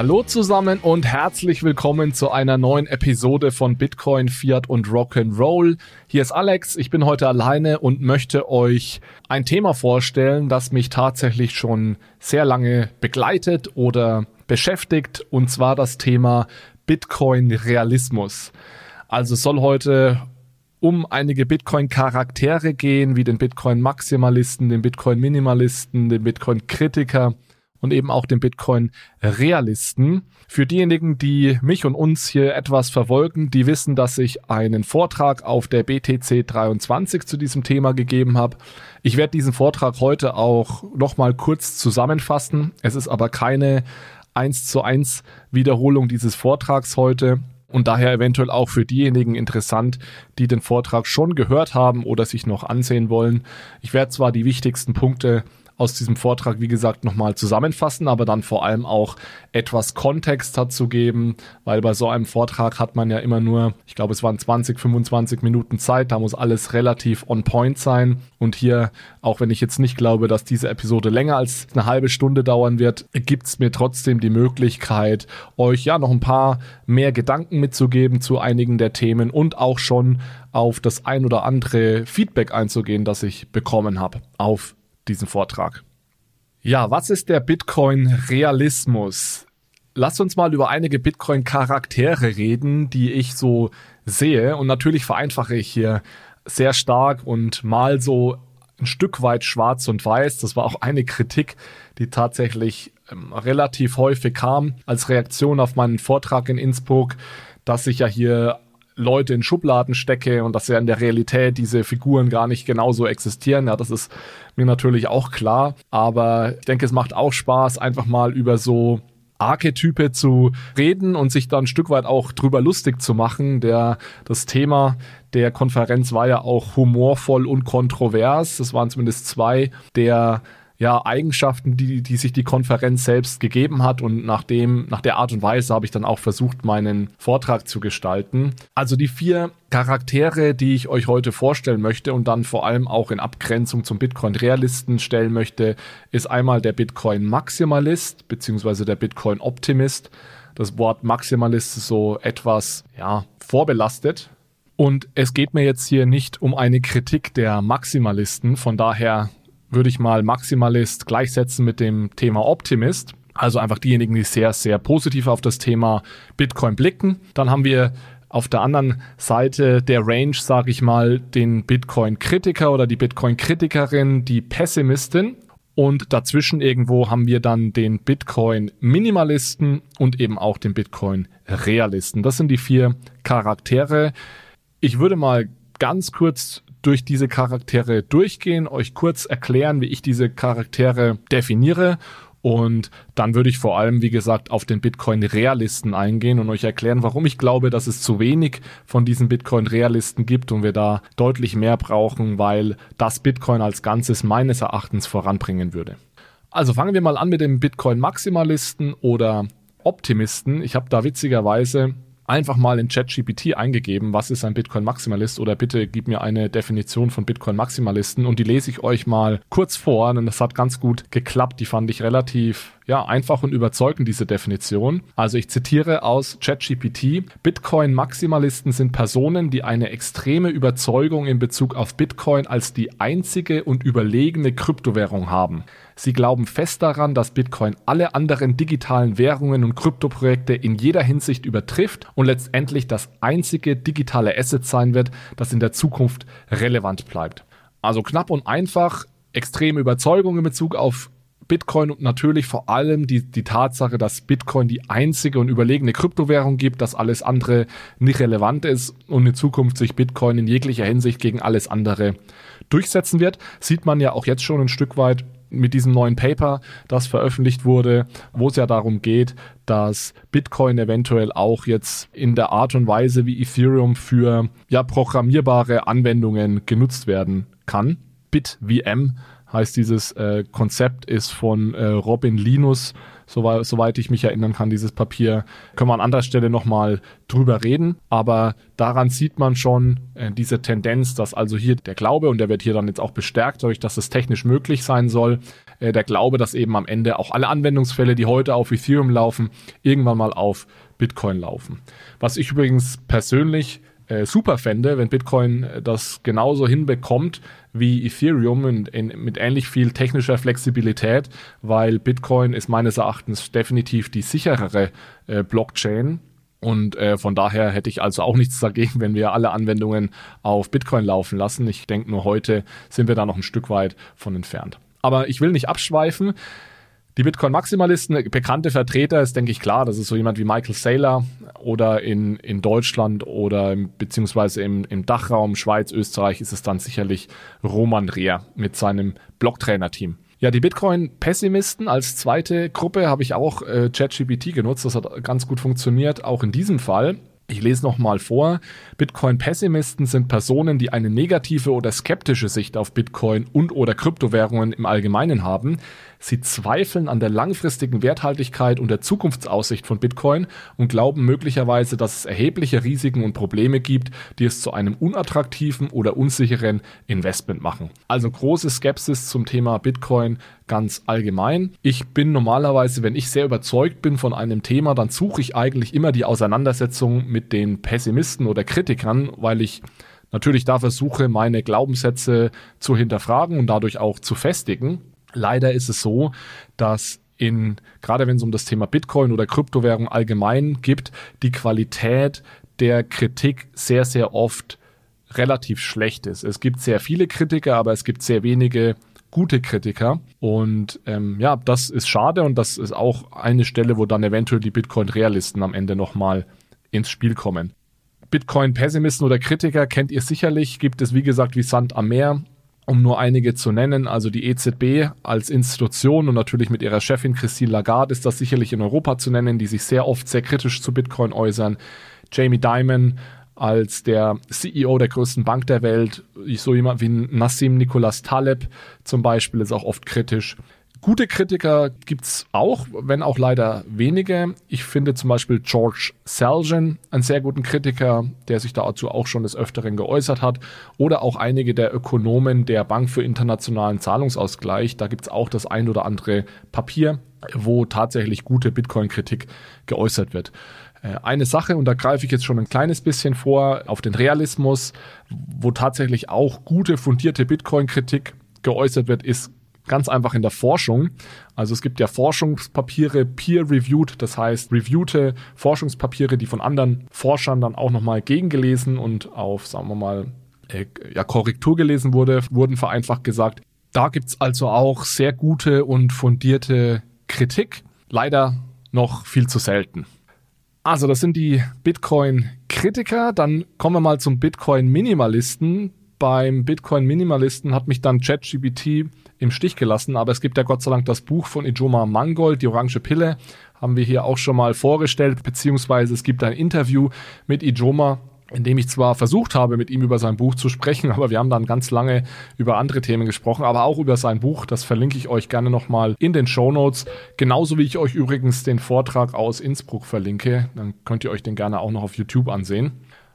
Hallo zusammen und herzlich willkommen zu einer neuen Episode von Bitcoin, Fiat und Rock'n'Roll. Hier ist Alex, ich bin heute alleine und möchte euch ein Thema vorstellen, das mich tatsächlich schon sehr lange begleitet oder beschäftigt, und zwar das Thema Bitcoin-Realismus. Also soll heute um einige Bitcoin-Charaktere gehen, wie den Bitcoin-Maximalisten, den Bitcoin-Minimalisten, den Bitcoin-Kritiker und eben auch den Bitcoin-Realisten. Für diejenigen, die mich und uns hier etwas verfolgen, die wissen, dass ich einen Vortrag auf der BTC 23 zu diesem Thema gegeben habe. Ich werde diesen Vortrag heute auch nochmal kurz zusammenfassen. Es ist aber keine 1 zu 1 Wiederholung dieses Vortrags heute und daher eventuell auch für diejenigen interessant, die den Vortrag schon gehört haben oder sich noch ansehen wollen. Ich werde zwar die wichtigsten Punkte aus diesem Vortrag, wie gesagt, nochmal zusammenfassen, aber dann vor allem auch etwas Kontext dazu geben, weil bei so einem Vortrag hat man ja immer nur, ich glaube, es waren 20, 25 Minuten Zeit, da muss alles relativ on point sein. Und hier, auch wenn ich jetzt nicht glaube, dass diese Episode länger als eine halbe Stunde dauern wird, gibt es mir trotzdem die Möglichkeit, euch ja noch ein paar mehr Gedanken mitzugeben zu einigen der Themen und auch schon auf das ein oder andere Feedback einzugehen, das ich bekommen habe auf diesen Vortrag. Ja, was ist der Bitcoin-Realismus? Lass uns mal über einige Bitcoin-Charaktere reden, die ich so sehe. Und natürlich vereinfache ich hier sehr stark und mal so ein Stück weit schwarz und weiß. Das war auch eine Kritik, die tatsächlich ähm, relativ häufig kam als Reaktion auf meinen Vortrag in Innsbruck, dass ich ja hier Leute in Schubladen stecke und dass ja in der Realität diese Figuren gar nicht genauso existieren. Ja, das ist mir natürlich auch klar. Aber ich denke, es macht auch Spaß, einfach mal über so Archetype zu reden und sich dann ein Stück weit auch drüber lustig zu machen. Der, das Thema der Konferenz war ja auch humorvoll und kontrovers. Das waren zumindest zwei der ja, Eigenschaften, die, die sich die Konferenz selbst gegeben hat und nach dem, nach der Art und Weise habe ich dann auch versucht, meinen Vortrag zu gestalten. Also die vier Charaktere, die ich euch heute vorstellen möchte und dann vor allem auch in Abgrenzung zum Bitcoin-Realisten stellen möchte, ist einmal der Bitcoin-Maximalist beziehungsweise der Bitcoin-Optimist. Das Wort Maximalist ist so etwas, ja, vorbelastet. Und es geht mir jetzt hier nicht um eine Kritik der Maximalisten, von daher würde ich mal Maximalist gleichsetzen mit dem Thema Optimist. Also einfach diejenigen, die sehr, sehr positiv auf das Thema Bitcoin blicken. Dann haben wir auf der anderen Seite der Range, sage ich mal, den Bitcoin-Kritiker oder die Bitcoin-Kritikerin, die Pessimistin. Und dazwischen irgendwo haben wir dann den Bitcoin-Minimalisten und eben auch den Bitcoin-Realisten. Das sind die vier Charaktere. Ich würde mal ganz kurz durch diese Charaktere durchgehen, euch kurz erklären, wie ich diese Charaktere definiere und dann würde ich vor allem, wie gesagt, auf den Bitcoin-Realisten eingehen und euch erklären, warum ich glaube, dass es zu wenig von diesen Bitcoin-Realisten gibt und wir da deutlich mehr brauchen, weil das Bitcoin als Ganzes meines Erachtens voranbringen würde. Also fangen wir mal an mit dem Bitcoin-Maximalisten oder Optimisten. Ich habe da witzigerweise einfach mal in ChatGPT eingegeben, was ist ein Bitcoin-Maximalist oder bitte gib mir eine Definition von Bitcoin-Maximalisten und die lese ich euch mal kurz vor, denn das hat ganz gut geklappt. Die fand ich relativ ja, einfach und überzeugend, diese Definition. Also ich zitiere aus ChatGPT. Bitcoin-Maximalisten sind Personen, die eine extreme Überzeugung in Bezug auf Bitcoin als die einzige und überlegene Kryptowährung haben. Sie glauben fest daran, dass Bitcoin alle anderen digitalen Währungen und Kryptoprojekte in jeder Hinsicht übertrifft und letztendlich das einzige digitale Asset sein wird, das in der Zukunft relevant bleibt. Also knapp und einfach, extreme Überzeugung in Bezug auf Bitcoin und natürlich vor allem die, die Tatsache, dass Bitcoin die einzige und überlegene Kryptowährung gibt, dass alles andere nicht relevant ist und in Zukunft sich Bitcoin in jeglicher Hinsicht gegen alles andere durchsetzen wird, sieht man ja auch jetzt schon ein Stück weit mit diesem neuen Paper, das veröffentlicht wurde, wo es ja darum geht, dass Bitcoin eventuell auch jetzt in der Art und Weise wie Ethereum für ja programmierbare Anwendungen genutzt werden kann. BitVM heißt dieses äh, Konzept, ist von äh, Robin Linus, soweit, soweit ich mich erinnern kann, dieses Papier. Können wir an anderer Stelle nochmal drüber reden, aber daran sieht man schon äh, diese Tendenz, dass also hier der Glaube, und der wird hier dann jetzt auch bestärkt, dadurch, dass es technisch möglich sein soll, äh, der Glaube, dass eben am Ende auch alle Anwendungsfälle, die heute auf Ethereum laufen, irgendwann mal auf Bitcoin laufen. Was ich übrigens persönlich äh, super fände, wenn Bitcoin äh, das genauso hinbekommt wie Ethereum in, in, mit ähnlich viel technischer Flexibilität, weil Bitcoin ist meines Erachtens definitiv die sicherere äh, Blockchain. Und äh, von daher hätte ich also auch nichts dagegen, wenn wir alle Anwendungen auf Bitcoin laufen lassen. Ich denke nur heute sind wir da noch ein Stück weit von entfernt. Aber ich will nicht abschweifen. Die Bitcoin-Maximalisten, bekannte Vertreter ist, denke ich, klar, das ist so jemand wie Michael Saylor oder in, in Deutschland oder beziehungsweise im, im Dachraum Schweiz, Österreich ist es dann sicherlich Roman Rehr mit seinem Blocktrainer-Team. Ja, die Bitcoin-Pessimisten als zweite Gruppe habe ich auch äh, ChatGPT genutzt. Das hat ganz gut funktioniert, auch in diesem Fall. Ich lese nochmal vor. Bitcoin-Pessimisten sind Personen, die eine negative oder skeptische Sicht auf Bitcoin und oder Kryptowährungen im Allgemeinen haben. Sie zweifeln an der langfristigen Werthaltigkeit und der Zukunftsaussicht von Bitcoin und glauben möglicherweise, dass es erhebliche Risiken und Probleme gibt, die es zu einem unattraktiven oder unsicheren Investment machen. Also große Skepsis zum Thema Bitcoin ganz allgemein. Ich bin normalerweise, wenn ich sehr überzeugt bin von einem Thema, dann suche ich eigentlich immer die Auseinandersetzung mit den Pessimisten oder Kritikern, weil ich natürlich da versuche, meine Glaubenssätze zu hinterfragen und dadurch auch zu festigen. Leider ist es so, dass in, gerade wenn es um das Thema Bitcoin oder Kryptowährung allgemein gibt, die Qualität der Kritik sehr, sehr oft relativ schlecht ist. Es gibt sehr viele Kritiker, aber es gibt sehr wenige gute Kritiker. Und ähm, ja, das ist schade und das ist auch eine Stelle, wo dann eventuell die Bitcoin-Realisten am Ende nochmal ins Spiel kommen. Bitcoin-Pessimisten oder Kritiker kennt ihr sicherlich, gibt es wie gesagt wie Sand am Meer um nur einige zu nennen. Also die EZB als Institution und natürlich mit ihrer Chefin Christine Lagarde ist das sicherlich in Europa zu nennen, die sich sehr oft sehr kritisch zu Bitcoin äußern. Jamie Dimon als der CEO der größten Bank der Welt, so jemand wie Nassim Nicholas Taleb zum Beispiel ist auch oft kritisch. Gute Kritiker gibt's auch, wenn auch leider wenige. Ich finde zum Beispiel George Selgin einen sehr guten Kritiker, der sich dazu auch schon des Öfteren geäußert hat. Oder auch einige der Ökonomen der Bank für internationalen Zahlungsausgleich. Da gibt's auch das ein oder andere Papier, wo tatsächlich gute Bitcoin-Kritik geäußert wird. Äh, eine Sache, und da greife ich jetzt schon ein kleines bisschen vor, auf den Realismus, wo tatsächlich auch gute, fundierte Bitcoin-Kritik geäußert wird, ist Ganz einfach in der Forschung. Also es gibt ja Forschungspapiere peer-reviewed, das heißt reviewte Forschungspapiere, die von anderen Forschern dann auch nochmal gegengelesen und auf, sagen wir mal, äh, ja, Korrektur gelesen wurde, wurden vereinfacht gesagt. Da gibt's also auch sehr gute und fundierte Kritik. Leider noch viel zu selten. Also, das sind die Bitcoin-Kritiker. Dann kommen wir mal zum Bitcoin-Minimalisten. Beim Bitcoin-Minimalisten hat mich dann ChatGPT im Stich gelassen. Aber es gibt ja Gott sei Dank das Buch von Ijoma Mangold, die orange Pille, haben wir hier auch schon mal vorgestellt, beziehungsweise es gibt ein Interview mit Ijoma, in dem ich zwar versucht habe, mit ihm über sein Buch zu sprechen, aber wir haben dann ganz lange über andere Themen gesprochen, aber auch über sein Buch. Das verlinke ich euch gerne nochmal in den Show Notes. Genauso wie ich euch übrigens den Vortrag aus Innsbruck verlinke. Dann könnt ihr euch den gerne auch noch auf YouTube ansehen.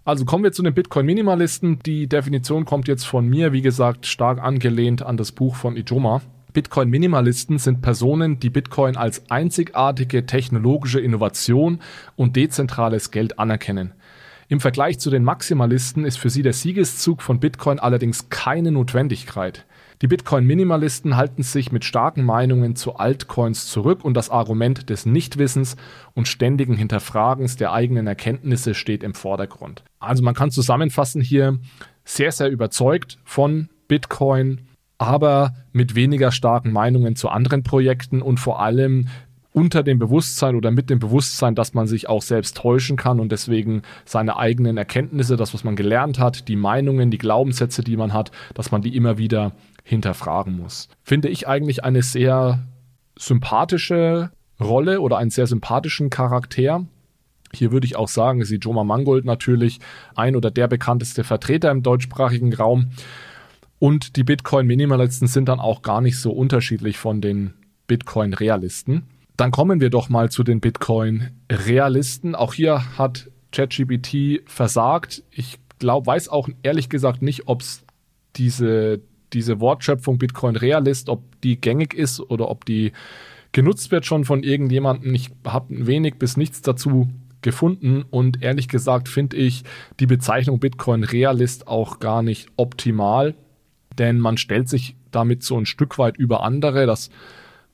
Also kommen wir zu den Bitcoin-Minimalisten. Die Definition kommt jetzt von mir, wie gesagt, stark angelehnt an das Buch von Ijoma. Bitcoin-Minimalisten sind Personen, die Bitcoin als einzigartige technologische Innovation und dezentrales Geld anerkennen. Im Vergleich zu den Maximalisten ist für sie der Siegeszug von Bitcoin allerdings keine Notwendigkeit. Die Bitcoin-Minimalisten halten sich mit starken Meinungen zu Altcoins zurück und das Argument des Nichtwissens und ständigen Hinterfragens der eigenen Erkenntnisse steht im Vordergrund. Also man kann zusammenfassen hier sehr, sehr überzeugt von Bitcoin, aber mit weniger starken Meinungen zu anderen Projekten und vor allem unter dem Bewusstsein oder mit dem Bewusstsein, dass man sich auch selbst täuschen kann und deswegen seine eigenen Erkenntnisse, das, was man gelernt hat, die Meinungen, die Glaubenssätze, die man hat, dass man die immer wieder hinterfragen muss. Finde ich eigentlich eine sehr sympathische Rolle oder einen sehr sympathischen Charakter. Hier würde ich auch sagen, ist Joma Mangold natürlich ein oder der bekannteste Vertreter im deutschsprachigen Raum. Und die Bitcoin-Minimalisten sind dann auch gar nicht so unterschiedlich von den Bitcoin-Realisten. Dann kommen wir doch mal zu den Bitcoin-Realisten. Auch hier hat ChatGPT versagt. Ich glaube, weiß auch ehrlich gesagt nicht, ob es diese, diese Wortschöpfung Bitcoin-Realist, ob die gängig ist oder ob die genutzt wird schon von irgendjemandem. Ich habe wenig bis nichts dazu gefunden und ehrlich gesagt finde ich die Bezeichnung Bitcoin Realist auch gar nicht optimal, denn man stellt sich damit so ein Stück weit über andere. Das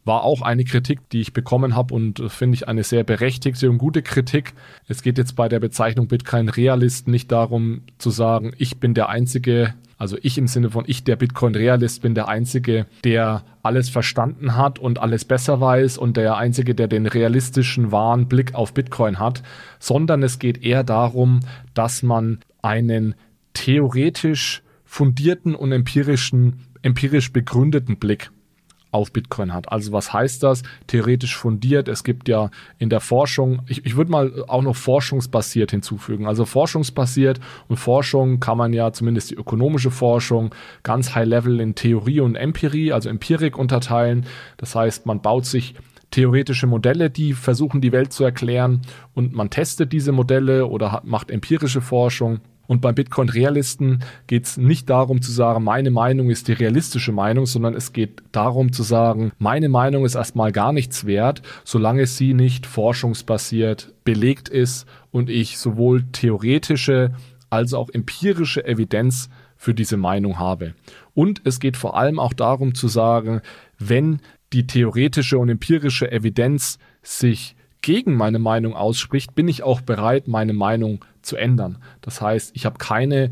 war auch eine Kritik, die ich bekommen habe und finde ich eine sehr berechtigte und gute Kritik. Es geht jetzt bei der Bezeichnung Bitcoin Realist nicht darum zu sagen, ich bin der Einzige, also ich im Sinne von ich, der Bitcoin Realist, bin der Einzige, der alles verstanden hat und alles besser weiß und der Einzige, der den realistischen, wahren Blick auf Bitcoin hat, sondern es geht eher darum, dass man einen theoretisch fundierten und empirischen, empirisch begründeten Blick auf Bitcoin hat. Also was heißt das? Theoretisch fundiert. Es gibt ja in der Forschung, ich, ich würde mal auch noch forschungsbasiert hinzufügen. Also forschungsbasiert und Forschung kann man ja zumindest die ökonomische Forschung ganz high level in Theorie und Empirie, also Empirik unterteilen. Das heißt, man baut sich theoretische Modelle, die versuchen, die Welt zu erklären und man testet diese Modelle oder hat, macht empirische Forschung. Und beim Bitcoin-Realisten geht es nicht darum zu sagen, meine Meinung ist die realistische Meinung, sondern es geht darum zu sagen, meine Meinung ist erstmal gar nichts wert, solange sie nicht forschungsbasiert belegt ist und ich sowohl theoretische als auch empirische Evidenz für diese Meinung habe. Und es geht vor allem auch darum zu sagen, wenn die theoretische und empirische Evidenz sich gegen meine Meinung ausspricht, bin ich auch bereit, meine Meinung zu ändern. Das heißt, ich habe keine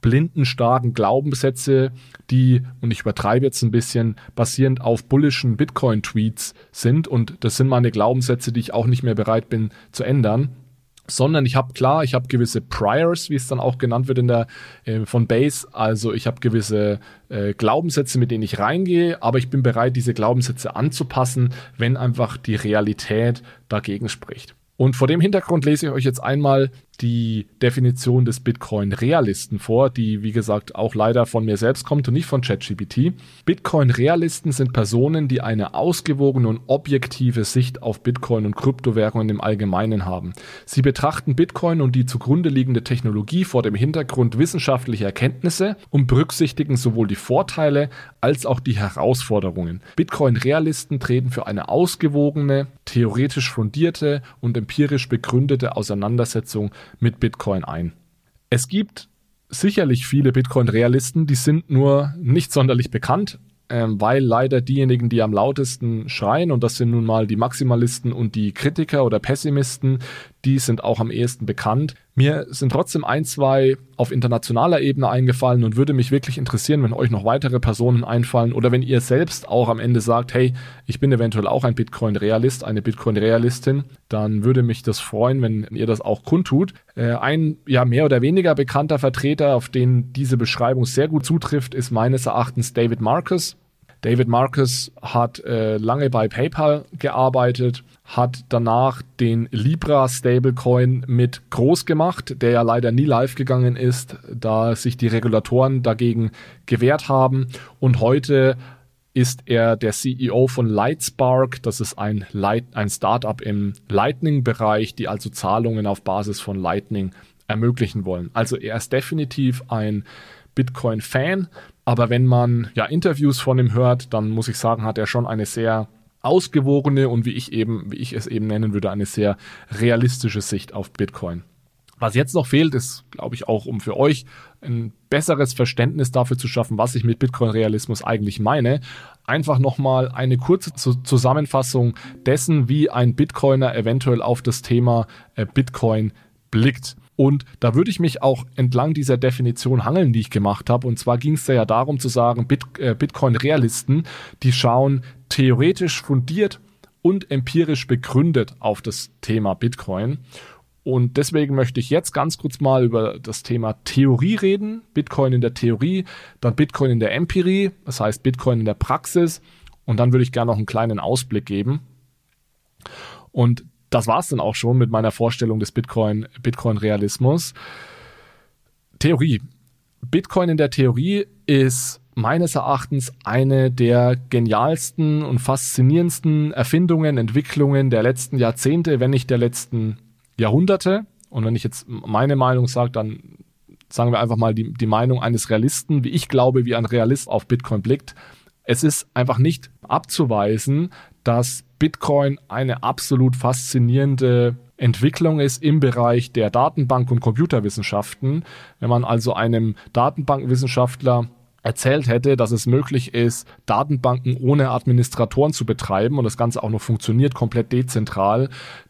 blinden, starken Glaubenssätze, die, und ich übertreibe jetzt ein bisschen, basierend auf bullischen Bitcoin-Tweets sind. Und das sind meine Glaubenssätze, die ich auch nicht mehr bereit bin zu ändern sondern ich habe klar, ich habe gewisse Priors, wie es dann auch genannt wird in der äh, von Base. Also ich habe gewisse äh, Glaubenssätze, mit denen ich reingehe, aber ich bin bereit, diese Glaubenssätze anzupassen, wenn einfach die Realität dagegen spricht. Und vor dem Hintergrund lese ich euch jetzt einmal die Definition des Bitcoin-Realisten vor, die wie gesagt auch leider von mir selbst kommt und nicht von ChatGPT. Bitcoin-Realisten sind Personen, die eine ausgewogene und objektive Sicht auf Bitcoin und Kryptowährungen im Allgemeinen haben. Sie betrachten Bitcoin und die zugrunde liegende Technologie vor dem Hintergrund wissenschaftlicher Erkenntnisse und berücksichtigen sowohl die Vorteile als auch die Herausforderungen. Bitcoin-Realisten treten für eine ausgewogene, theoretisch fundierte und empirisch begründete Auseinandersetzung mit Bitcoin ein. Es gibt sicherlich viele Bitcoin-Realisten, die sind nur nicht sonderlich bekannt, ähm, weil leider diejenigen, die am lautesten schreien, und das sind nun mal die Maximalisten und die Kritiker oder Pessimisten, die sind auch am ehesten bekannt. Mir sind trotzdem ein, zwei auf internationaler Ebene eingefallen und würde mich wirklich interessieren, wenn euch noch weitere Personen einfallen oder wenn ihr selbst auch am Ende sagt, hey, ich bin eventuell auch ein Bitcoin-Realist, eine Bitcoin-Realistin, dann würde mich das freuen, wenn ihr das auch kundtut. Äh, ein ja mehr oder weniger bekannter Vertreter, auf den diese Beschreibung sehr gut zutrifft, ist meines Erachtens David Marcus. David Marcus hat äh, lange bei PayPal gearbeitet, hat danach den Libra Stablecoin mit groß gemacht, der ja leider nie live gegangen ist, da sich die Regulatoren dagegen gewehrt haben. Und heute ist er der CEO von Lightspark. Das ist ein, Light, ein Startup im Lightning-Bereich, die also Zahlungen auf Basis von Lightning ermöglichen wollen. Also er ist definitiv ein Bitcoin-Fan, aber wenn man ja Interviews von ihm hört, dann muss ich sagen, hat er schon eine sehr ausgewogene und wie ich eben, wie ich es eben nennen würde, eine sehr realistische Sicht auf Bitcoin. Was jetzt noch fehlt, ist, glaube ich, auch um für euch ein besseres Verständnis dafür zu schaffen, was ich mit Bitcoin-Realismus eigentlich meine. Einfach nochmal eine kurze Zusammenfassung dessen, wie ein Bitcoiner eventuell auf das Thema äh, Bitcoin blickt. Und da würde ich mich auch entlang dieser Definition hangeln, die ich gemacht habe. Und zwar ging es da ja darum zu sagen, Bit, äh, Bitcoin-Realisten, die schauen theoretisch fundiert und empirisch begründet auf das Thema Bitcoin. Und deswegen möchte ich jetzt ganz kurz mal über das Thema Theorie reden. Bitcoin in der Theorie, dann Bitcoin in der Empirie, das heißt Bitcoin in der Praxis. Und dann würde ich gerne noch einen kleinen Ausblick geben. Und das war es dann auch schon mit meiner Vorstellung des Bitcoin, Bitcoin-Realismus. Theorie. Bitcoin in der Theorie ist meines Erachtens eine der genialsten und faszinierendsten Erfindungen, Entwicklungen der letzten Jahrzehnte, wenn nicht der letzten Jahrhunderte. Und wenn ich jetzt meine Meinung sage, dann sagen wir einfach mal die, die Meinung eines Realisten, wie ich glaube, wie ein Realist auf Bitcoin blickt. Es ist einfach nicht abzuweisen, dass Bitcoin eine absolut faszinierende Entwicklung ist im Bereich der Datenbank- und Computerwissenschaften. Wenn man also einem Datenbankwissenschaftler erzählt hätte, dass es möglich ist, Datenbanken ohne Administratoren zu betreiben und das Ganze auch noch funktioniert, komplett dezentral,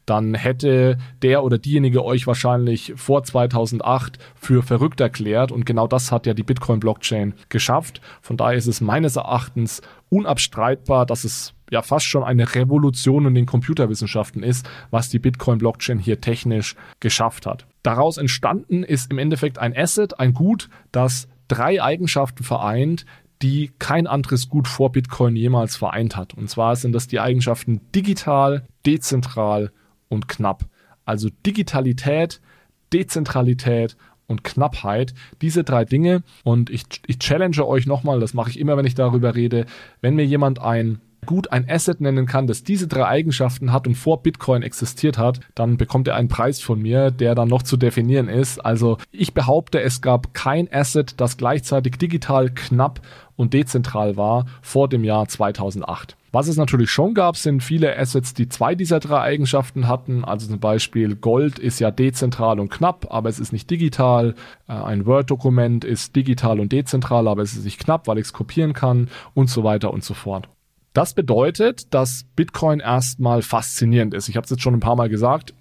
dann hätte der oder diejenige euch wahrscheinlich vor 2008 für verrückt erklärt und genau das hat ja die Bitcoin-Blockchain geschafft. Von daher ist es meines Erachtens unabstreitbar, dass es ja fast schon eine Revolution in den Computerwissenschaften ist, was die Bitcoin-Blockchain hier technisch geschafft hat. Daraus entstanden ist im Endeffekt ein Asset, ein Gut, das drei Eigenschaften vereint, die kein anderes Gut vor Bitcoin jemals vereint hat. Und zwar sind das die Eigenschaften digital, dezentral und knapp. Also Digitalität, Dezentralität und Knappheit. Diese drei Dinge. Und ich, ich challenge euch nochmal, das mache ich immer, wenn ich darüber rede, wenn mir jemand ein gut ein Asset nennen kann, das diese drei Eigenschaften hat und vor Bitcoin existiert hat, dann bekommt er einen Preis von mir, der dann noch zu definieren ist. Also ich behaupte, es gab kein Asset, das gleichzeitig digital, knapp und dezentral war vor dem Jahr 2008. Was es natürlich schon gab, sind viele Assets, die zwei dieser drei Eigenschaften hatten. Also zum Beispiel Gold ist ja dezentral und knapp, aber es ist nicht digital. Äh, ein Word-Dokument ist digital und dezentral, aber es ist nicht knapp, weil ich es kopieren kann und so weiter und so fort. Das bedeutet, dass Bitcoin erstmal faszinierend ist. Ich habe es jetzt schon ein paar Mal gesagt,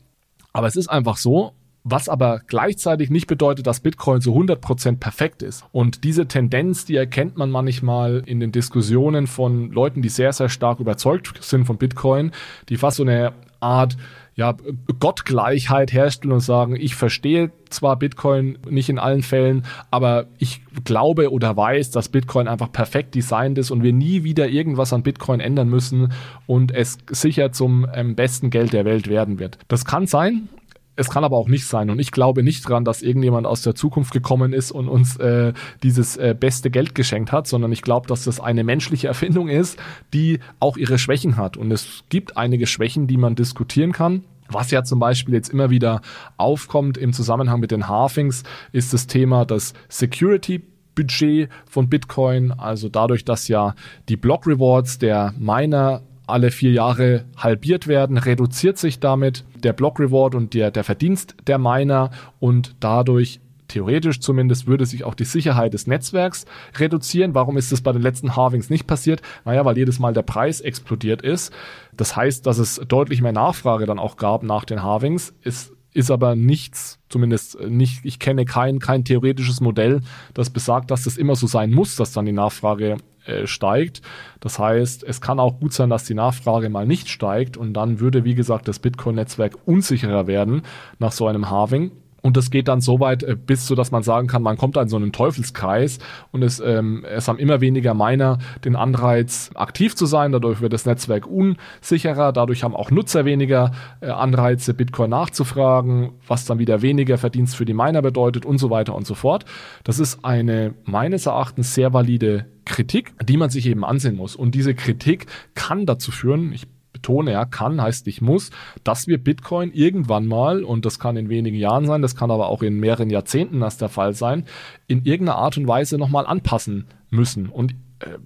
aber es ist einfach so, was aber gleichzeitig nicht bedeutet, dass Bitcoin so 100% perfekt ist. Und diese Tendenz, die erkennt man manchmal in den Diskussionen von Leuten, die sehr, sehr stark überzeugt sind von Bitcoin, die fast so eine Art ja, Gottgleichheit herstellen und sagen, ich verstehe zwar Bitcoin nicht in allen Fällen, aber ich glaube oder weiß, dass Bitcoin einfach perfekt designt ist und wir nie wieder irgendwas an Bitcoin ändern müssen und es sicher zum ähm, besten Geld der Welt werden wird. Das kann sein, es kann aber auch nicht sein. Und ich glaube nicht dran, dass irgendjemand aus der Zukunft gekommen ist und uns äh, dieses äh, beste Geld geschenkt hat, sondern ich glaube, dass das eine menschliche Erfindung ist, die auch ihre Schwächen hat. Und es gibt einige Schwächen, die man diskutieren kann. Was ja zum Beispiel jetzt immer wieder aufkommt im Zusammenhang mit den Halvings, ist das Thema des Security Budget von Bitcoin, also dadurch, dass ja die Block Rewards der Miner alle vier Jahre halbiert werden, reduziert sich damit der Block Reward und der, der Verdienst der Miner und dadurch theoretisch zumindest würde sich auch die Sicherheit des Netzwerks reduzieren. Warum ist das bei den letzten Halvings nicht passiert? Naja, weil jedes Mal der Preis explodiert ist. Das heißt, dass es deutlich mehr Nachfrage dann auch gab nach den Halvings. Es ist aber nichts, zumindest nicht, ich kenne kein, kein theoretisches Modell, das besagt, dass das immer so sein muss, dass dann die Nachfrage äh, steigt. Das heißt, es kann auch gut sein, dass die Nachfrage mal nicht steigt und dann würde, wie gesagt, das Bitcoin-Netzwerk unsicherer werden nach so einem Halving. Und das geht dann so weit äh, bis so, dass man sagen kann, man kommt da in so einen Teufelskreis und es, ähm, es haben immer weniger Miner den Anreiz, aktiv zu sein. Dadurch wird das Netzwerk unsicherer. Dadurch haben auch Nutzer weniger äh, Anreize, Bitcoin nachzufragen, was dann wieder weniger Verdienst für die Miner bedeutet und so weiter und so fort. Das ist eine meines Erachtens sehr valide Kritik, die man sich eben ansehen muss. Und diese Kritik kann dazu führen, ich betone, ja, kann heißt nicht muss, dass wir Bitcoin irgendwann mal, und das kann in wenigen Jahren sein, das kann aber auch in mehreren Jahrzehnten das der Fall sein, in irgendeiner Art und Weise nochmal anpassen müssen. Und äh,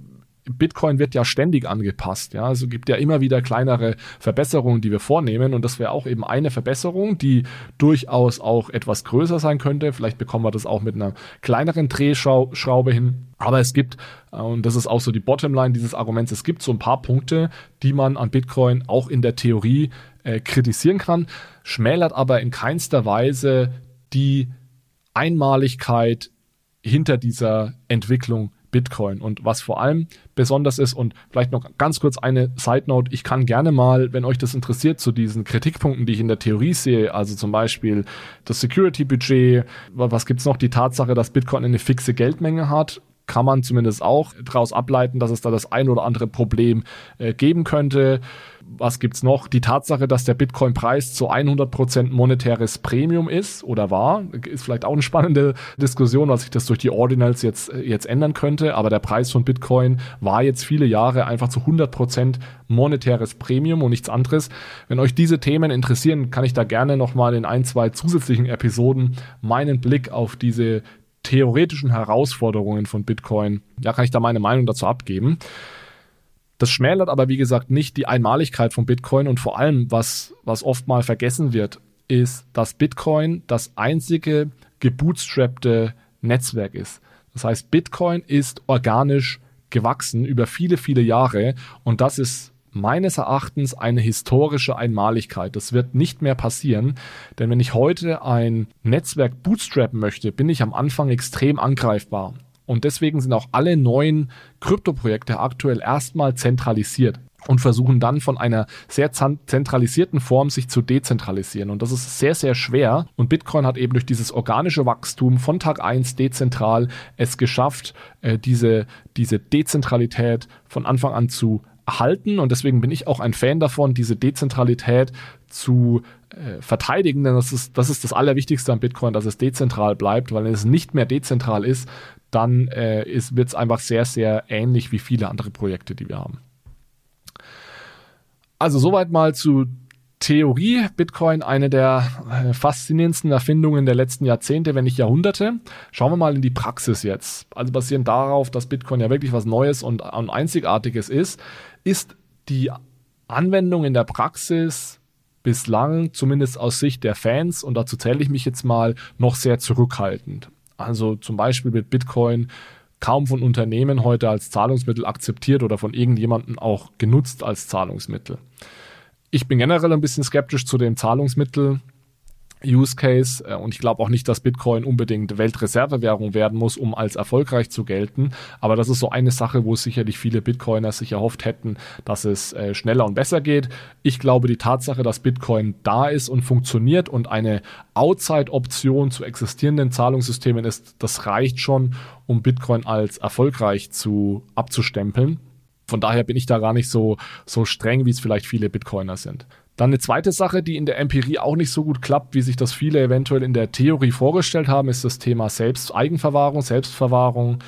Bitcoin wird ja ständig angepasst. Ja, also gibt ja immer wieder kleinere Verbesserungen, die wir vornehmen. Und das wäre auch eben eine Verbesserung, die durchaus auch etwas größer sein könnte. Vielleicht bekommen wir das auch mit einer kleineren Drehschraube hin. Aber es gibt, äh, und das ist auch so die Bottomline dieses Arguments, es gibt so ein paar Punkte, die man an Bitcoin auch in der Theorie äh, kritisieren kann, schmälert aber in keinster Weise die Einmaligkeit hinter dieser Entwicklung Bitcoin. Und was vor allem besonders ist und vielleicht noch ganz kurz eine Side Note, ich kann gerne mal, wenn euch das interessiert, zu diesen Kritikpunkten, die ich in der Theorie sehe, also zum Beispiel das Security Budget, was gibt's noch, die Tatsache, dass Bitcoin eine fixe Geldmenge hat, kann man zumindest auch daraus ableiten, dass es da das ein oder andere Problem äh, geben könnte was gibt's noch? Die Tatsache, dass der Bitcoin-Preis zu 100% monetäres Premium ist oder war, ist vielleicht auch eine spannende Diskussion, was sich das durch die Ordinals jetzt, jetzt ändern könnte. Aber der Preis von Bitcoin war jetzt viele Jahre einfach zu 100% monetäres Premium und nichts anderes. Wenn euch diese Themen interessieren, kann ich da gerne nochmal in ein, zwei zusätzlichen Episoden meinen Blick auf diese theoretischen Herausforderungen von Bitcoin, ja, kann ich da meine Meinung dazu abgeben. Das schmälert aber, wie gesagt, nicht die Einmaligkeit von Bitcoin und vor allem, was, was oft mal vergessen wird, ist, dass Bitcoin das einzige gebootstrappte Netzwerk ist. Das heißt, Bitcoin ist organisch gewachsen über viele, viele Jahre und das ist meines Erachtens eine historische Einmaligkeit. Das wird nicht mehr passieren, denn wenn ich heute ein Netzwerk bootstrappen möchte, bin ich am Anfang extrem angreifbar. Und deswegen sind auch alle neuen Kryptoprojekte aktuell erstmal zentralisiert und versuchen dann von einer sehr zentralisierten Form sich zu dezentralisieren. Und das ist sehr, sehr schwer. Und Bitcoin hat eben durch dieses organische Wachstum von Tag 1 dezentral es geschafft, äh, diese, diese Dezentralität von Anfang an zu erhalten. Und deswegen bin ich auch ein Fan davon, diese Dezentralität zu äh, verteidigen, denn das ist, das ist das Allerwichtigste an Bitcoin, dass es dezentral bleibt, weil wenn es nicht mehr dezentral ist, dann äh, wird es einfach sehr, sehr ähnlich wie viele andere Projekte, die wir haben. Also soweit mal zu Theorie. Bitcoin eine der äh, faszinierendsten Erfindungen der letzten Jahrzehnte, wenn nicht Jahrhunderte. Schauen wir mal in die Praxis jetzt. Also basierend darauf, dass Bitcoin ja wirklich was Neues und, und Einzigartiges ist, ist die Anwendung in der Praxis bislang, zumindest aus Sicht der Fans, und dazu zähle ich mich jetzt mal, noch sehr zurückhaltend. Also zum Beispiel wird Bitcoin kaum von Unternehmen heute als Zahlungsmittel akzeptiert oder von irgendjemandem auch genutzt als Zahlungsmittel. Ich bin generell ein bisschen skeptisch zu dem Zahlungsmittel Use Case äh, und ich glaube auch nicht, dass Bitcoin unbedingt Weltreservewährung werden muss, um als erfolgreich zu gelten. Aber das ist so eine Sache, wo sicherlich viele Bitcoiner sich erhofft hätten, dass es äh, schneller und besser geht. Ich glaube, die Tatsache, dass Bitcoin da ist und funktioniert und eine Outside-Option zu existierenden Zahlungssystemen ist, das reicht schon, um Bitcoin als erfolgreich zu abzustempeln. Von daher bin ich da gar nicht so, so streng, wie es vielleicht viele Bitcoiner sind. Dann eine zweite Sache, die in der Empirie auch nicht so gut klappt, wie sich das viele eventuell in der Theorie vorgestellt haben, ist das Thema Selbst Eigenverwahrung, Selbstverwahrung.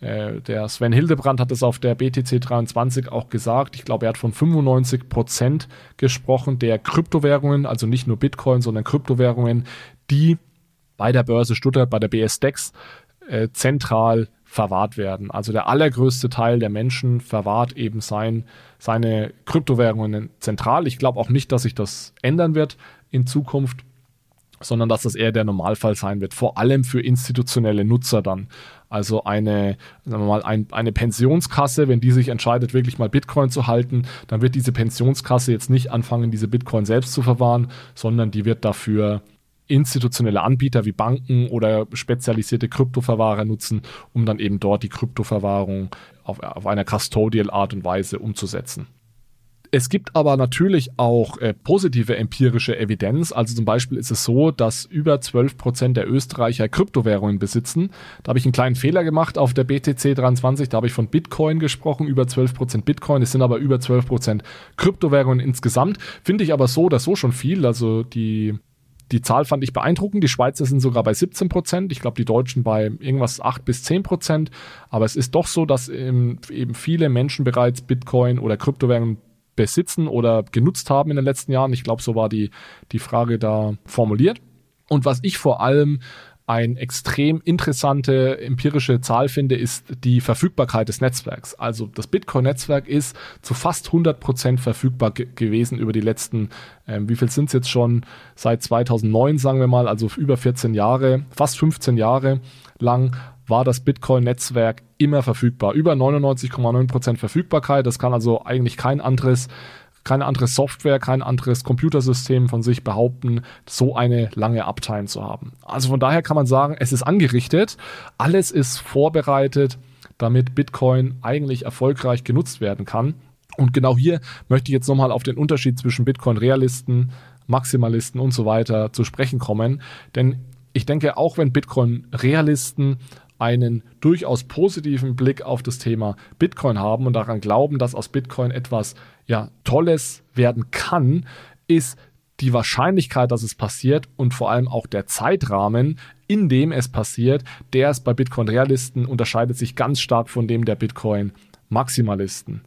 Äh, der Sven Hildebrand hat es auf der BTC 23 auch gesagt. Ich glaube, er hat von 95 Prozent gesprochen der Kryptowährungen, also nicht nur Bitcoin, sondern Kryptowährungen, die bei der Börse Stuttgart, bei der BSDEX äh, zentral verwahrt werden. Also der allergrößte Teil der Menschen verwahrt eben sein, seine Kryptowährungen zentral. Ich glaube auch nicht, dass sich das ändern wird in Zukunft, sondern dass das eher der Normalfall sein wird, vor allem für institutionelle Nutzer dann. Also eine, sagen wir mal, ein, eine Pensionskasse, wenn die sich entscheidet, wirklich mal Bitcoin zu halten, dann wird diese Pensionskasse jetzt nicht anfangen, diese Bitcoin selbst zu verwahren, sondern die wird dafür institutionelle Anbieter wie Banken oder spezialisierte Kryptoverwahrer nutzen, um dann eben dort die Kryptoverwahrung auf, auf einer custodial Art und Weise umzusetzen. Es gibt aber natürlich auch äh, positive empirische Evidenz. Also zum Beispiel ist es so, dass über 12 Prozent der Österreicher Kryptowährungen besitzen. Da habe ich einen kleinen Fehler gemacht auf der BTC 23. Da habe ich von Bitcoin gesprochen, über 12 Prozent Bitcoin. Es sind aber über 12 Prozent Kryptowährungen insgesamt. Finde ich aber so, dass so schon viel. Also die die Zahl fand ich beeindruckend. Die Schweizer sind sogar bei 17 Prozent. Ich glaube, die Deutschen bei irgendwas 8 bis 10 Prozent. Aber es ist doch so, dass eben viele Menschen bereits Bitcoin oder Kryptowährungen besitzen oder genutzt haben in den letzten Jahren. Ich glaube, so war die, die Frage da formuliert. Und was ich vor allem ein extrem interessante empirische Zahl finde, ist die Verfügbarkeit des Netzwerks. Also das Bitcoin-Netzwerk ist zu fast 100 Prozent verfügbar ge gewesen über die letzten, ähm, wie viel sind es jetzt schon, seit 2009 sagen wir mal, also über 14 Jahre, fast 15 Jahre lang war das Bitcoin-Netzwerk immer verfügbar. Über 99,9 Prozent Verfügbarkeit. Das kann also eigentlich kein anderes keine andere Software, kein anderes Computersystem von sich behaupten, so eine lange Uptime zu haben. Also von daher kann man sagen, es ist angerichtet, alles ist vorbereitet, damit Bitcoin eigentlich erfolgreich genutzt werden kann. Und genau hier möchte ich jetzt nochmal auf den Unterschied zwischen Bitcoin-Realisten, Maximalisten und so weiter zu sprechen kommen. Denn ich denke, auch wenn Bitcoin-Realisten einen durchaus positiven Blick auf das Thema Bitcoin haben und daran glauben, dass aus Bitcoin etwas ja Tolles werden kann, ist die Wahrscheinlichkeit, dass es passiert und vor allem auch der Zeitrahmen, in dem es passiert, der ist bei Bitcoin-Realisten unterscheidet sich ganz stark von dem der Bitcoin-Maximalisten.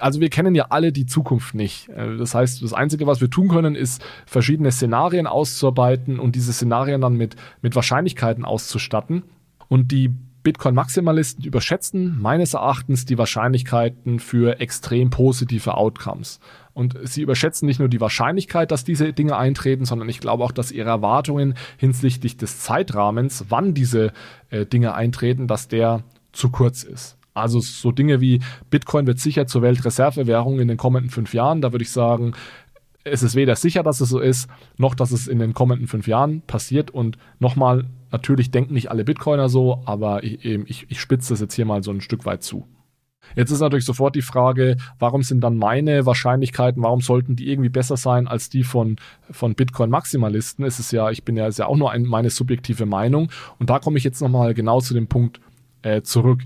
also wir kennen ja alle die Zukunft nicht. Äh, das heißt, das Einzige, was wir tun können, ist verschiedene Szenarien auszuarbeiten und diese Szenarien dann mit, mit Wahrscheinlichkeiten auszustatten. Und die Bitcoin-Maximalisten überschätzen meines Erachtens die Wahrscheinlichkeiten für extrem positive Outcomes. Und sie überschätzen nicht nur die Wahrscheinlichkeit, dass diese Dinge eintreten, sondern ich glaube auch, dass ihre Erwartungen hinsichtlich des Zeitrahmens, wann diese äh, Dinge eintreten, dass der zu kurz ist. Also so Dinge wie Bitcoin wird sicher zur Weltreservewährung in den kommenden fünf Jahren. Da würde ich sagen, es ist weder sicher, dass es so ist, noch dass es in den kommenden fünf Jahren passiert. Und nochmal, natürlich denken nicht alle Bitcoiner so, aber ich, ich, ich spitze das jetzt hier mal so ein Stück weit zu. Jetzt ist natürlich sofort die Frage, warum sind dann meine Wahrscheinlichkeiten, warum sollten die irgendwie besser sein als die von, von Bitcoin-Maximalisten? Es ist ja, ich bin ja, ist ja auch nur ein, meine subjektive Meinung. Und da komme ich jetzt nochmal genau zu dem Punkt äh, zurück.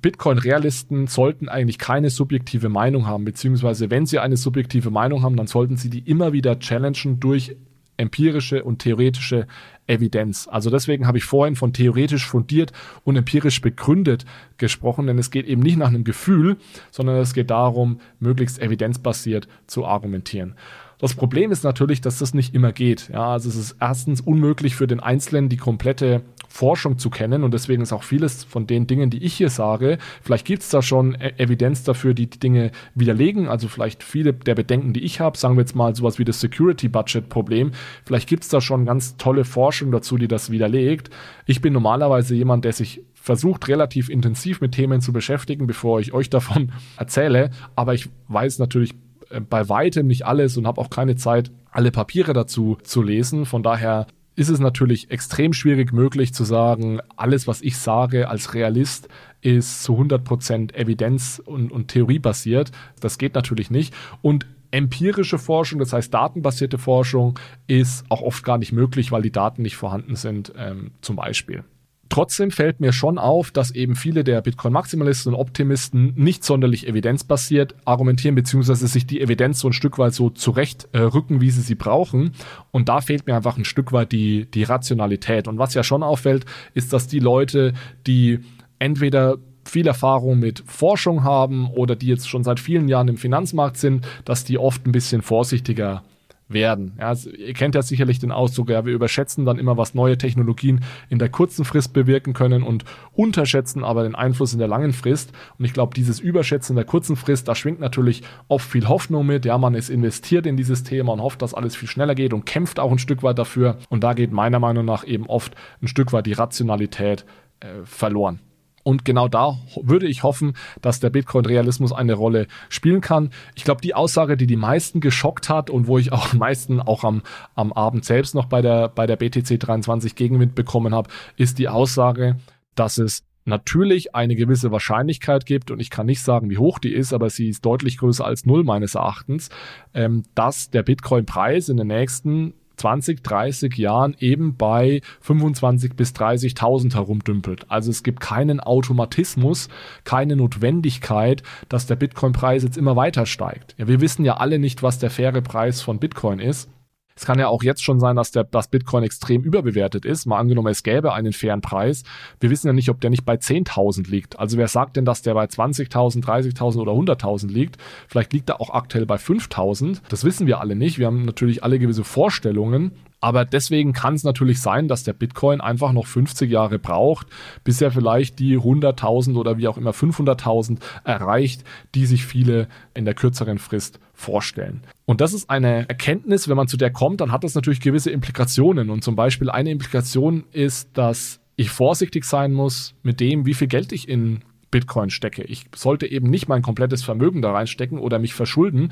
Bitcoin-Realisten sollten eigentlich keine subjektive Meinung haben, beziehungsweise wenn sie eine subjektive Meinung haben, dann sollten sie die immer wieder challengen durch empirische und theoretische Evidenz. Also deswegen habe ich vorhin von theoretisch fundiert und empirisch begründet gesprochen, denn es geht eben nicht nach einem Gefühl, sondern es geht darum, möglichst evidenzbasiert zu argumentieren. Das Problem ist natürlich, dass das nicht immer geht. Ja, also es ist erstens unmöglich für den Einzelnen die komplette Forschung zu kennen und deswegen ist auch vieles von den Dingen, die ich hier sage, vielleicht gibt es da schon e Evidenz dafür, die die Dinge widerlegen. Also vielleicht viele der Bedenken, die ich habe, sagen wir jetzt mal sowas wie das Security Budget Problem, vielleicht gibt es da schon ganz tolle Forschung dazu, die das widerlegt. Ich bin normalerweise jemand, der sich versucht, relativ intensiv mit Themen zu beschäftigen, bevor ich euch davon erzähle. Aber ich weiß natürlich äh, bei weitem nicht alles und habe auch keine Zeit, alle Papiere dazu zu lesen. Von daher ist es natürlich extrem schwierig möglich zu sagen, alles, was ich sage als Realist, ist zu 100% Evidenz- und, und Theoriebasiert. Das geht natürlich nicht. Und empirische Forschung, das heißt datenbasierte Forschung, ist auch oft gar nicht möglich, weil die Daten nicht vorhanden sind, ähm, zum Beispiel. Trotzdem fällt mir schon auf, dass eben viele der Bitcoin-Maximalisten und Optimisten nicht sonderlich evidenzbasiert argumentieren, beziehungsweise sich die Evidenz so ein Stück weit so zurechtrücken, äh, wie sie sie brauchen. Und da fehlt mir einfach ein Stück weit die, die Rationalität. Und was ja schon auffällt, ist, dass die Leute, die entweder viel Erfahrung mit Forschung haben oder die jetzt schon seit vielen Jahren im Finanzmarkt sind, dass die oft ein bisschen vorsichtiger werden. Ja, ihr kennt ja sicherlich den Ausdruck, ja, wir überschätzen dann immer, was neue Technologien in der kurzen Frist bewirken können und unterschätzen aber den Einfluss in der langen Frist. Und ich glaube, dieses Überschätzen in der kurzen Frist, da schwingt natürlich oft viel Hoffnung mit. Ja, man ist investiert in dieses Thema und hofft, dass alles viel schneller geht und kämpft auch ein Stück weit dafür. Und da geht meiner Meinung nach eben oft ein Stück weit die Rationalität äh, verloren. Und genau da würde ich hoffen, dass der Bitcoin-Realismus eine Rolle spielen kann. Ich glaube, die Aussage, die die meisten geschockt hat und wo ich auch am meisten auch am, am Abend selbst noch bei der, bei der BTC 23 Gegenwind bekommen habe, ist die Aussage, dass es natürlich eine gewisse Wahrscheinlichkeit gibt, und ich kann nicht sagen, wie hoch die ist, aber sie ist deutlich größer als null meines Erachtens, ähm, dass der Bitcoin-Preis in den nächsten 20, 30 Jahren eben bei 25 bis 30.000 herumdümpelt. Also es gibt keinen Automatismus, keine Notwendigkeit, dass der Bitcoin-Preis jetzt immer weiter steigt. Ja, wir wissen ja alle nicht, was der faire Preis von Bitcoin ist. Es kann ja auch jetzt schon sein, dass der, das Bitcoin extrem überbewertet ist. Mal angenommen, es gäbe einen fairen Preis. Wir wissen ja nicht, ob der nicht bei 10.000 liegt. Also wer sagt denn, dass der bei 20.000, 30.000 oder 100.000 liegt? Vielleicht liegt er auch aktuell bei 5.000. Das wissen wir alle nicht. Wir haben natürlich alle gewisse Vorstellungen. Aber deswegen kann es natürlich sein, dass der Bitcoin einfach noch 50 Jahre braucht, bis er vielleicht die 100.000 oder wie auch immer 500.000 erreicht, die sich viele in der kürzeren Frist vorstellen. Und das ist eine Erkenntnis, wenn man zu der kommt, dann hat das natürlich gewisse Implikationen. Und zum Beispiel eine Implikation ist, dass ich vorsichtig sein muss mit dem, wie viel Geld ich in Bitcoin stecke. Ich sollte eben nicht mein komplettes Vermögen da reinstecken oder mich verschulden,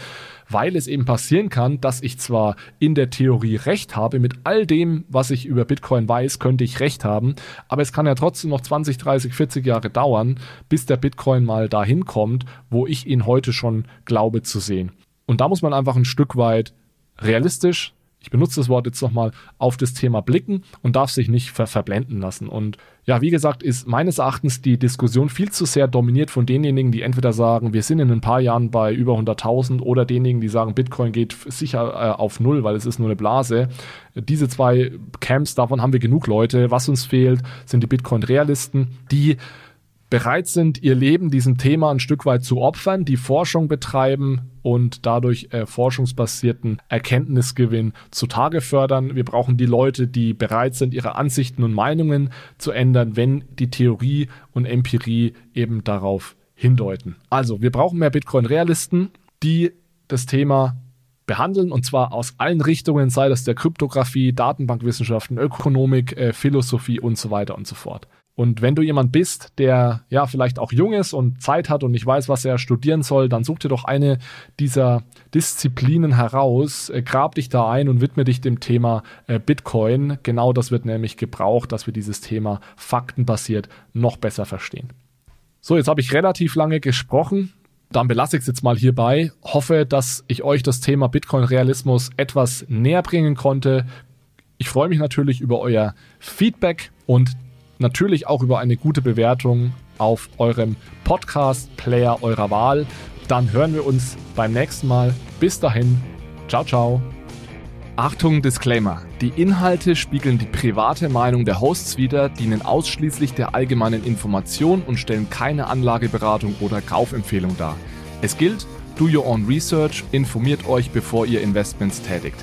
weil es eben passieren kann, dass ich zwar in der Theorie recht habe, mit all dem, was ich über Bitcoin weiß, könnte ich recht haben, aber es kann ja trotzdem noch 20, 30, 40 Jahre dauern, bis der Bitcoin mal dahin kommt, wo ich ihn heute schon glaube zu sehen. Und da muss man einfach ein Stück weit realistisch ich benutze das Wort jetzt nochmal, auf das Thema blicken und darf sich nicht ver verblenden lassen. Und ja, wie gesagt, ist meines Erachtens die Diskussion viel zu sehr dominiert von denjenigen, die entweder sagen, wir sind in ein paar Jahren bei über 100.000 oder denjenigen, die sagen, Bitcoin geht sicher äh, auf Null, weil es ist nur eine Blase. Diese zwei Camps, davon haben wir genug Leute. Was uns fehlt, sind die Bitcoin-Realisten, die bereit sind, ihr Leben diesem Thema ein Stück weit zu opfern, die Forschung betreiben und dadurch äh, forschungsbasierten Erkenntnisgewinn zutage fördern. Wir brauchen die Leute, die bereit sind, ihre Ansichten und Meinungen zu ändern, wenn die Theorie und Empirie eben darauf hindeuten. Also, wir brauchen mehr Bitcoin-Realisten, die das Thema behandeln und zwar aus allen Richtungen, sei das der Kryptographie, Datenbankwissenschaften, Ökonomik, äh, Philosophie und so weiter und so fort. Und wenn du jemand bist, der ja vielleicht auch jung ist und Zeit hat und nicht weiß, was er studieren soll, dann such dir doch eine dieser Disziplinen heraus, äh, grab dich da ein und widme dich dem Thema äh, Bitcoin. Genau das wird nämlich gebraucht, dass wir dieses Thema faktenbasiert noch besser verstehen. So, jetzt habe ich relativ lange gesprochen. Dann belasse ich es jetzt mal hierbei. Hoffe, dass ich euch das Thema Bitcoin-Realismus etwas näher bringen konnte. Ich freue mich natürlich über euer Feedback und natürlich auch über eine gute Bewertung auf eurem Podcast-Player eurer Wahl. Dann hören wir uns beim nächsten Mal. Bis dahin, ciao, ciao. Achtung, Disclaimer. Die Inhalte spiegeln die private Meinung der Hosts wider, dienen ausschließlich der allgemeinen Information und stellen keine Anlageberatung oder Kaufempfehlung dar. Es gilt, do your own research, informiert euch, bevor ihr Investments tätigt.